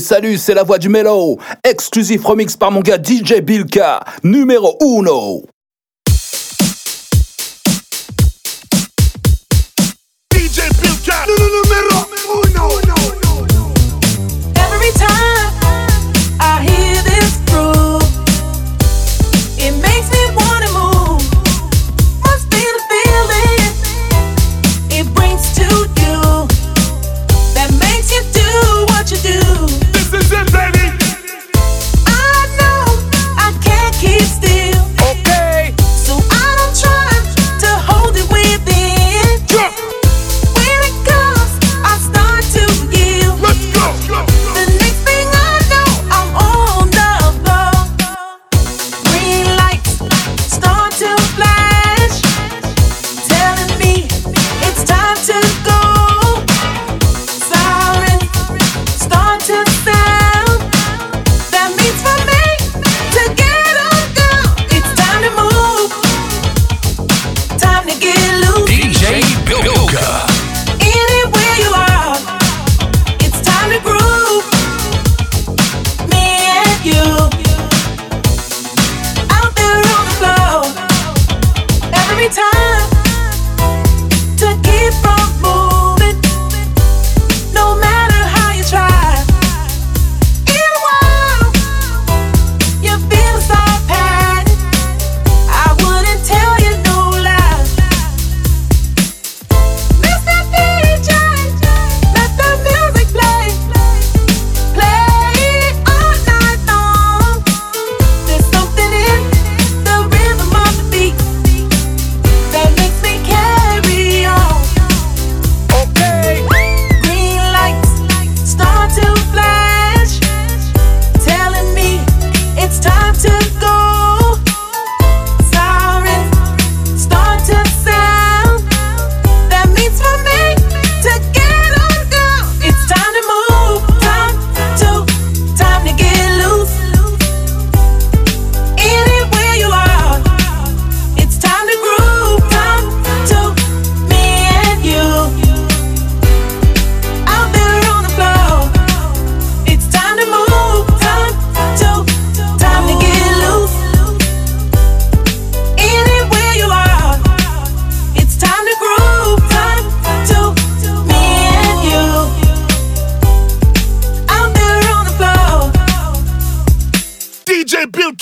Salut, c'est la voix du mélo. Exclusif remix par mon gars DJ Bilka, numéro uno.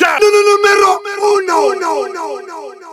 ¡No, no, no, me rompo! ¡Uno! ¡Uno! ¡Uno! ¡Uno! uno.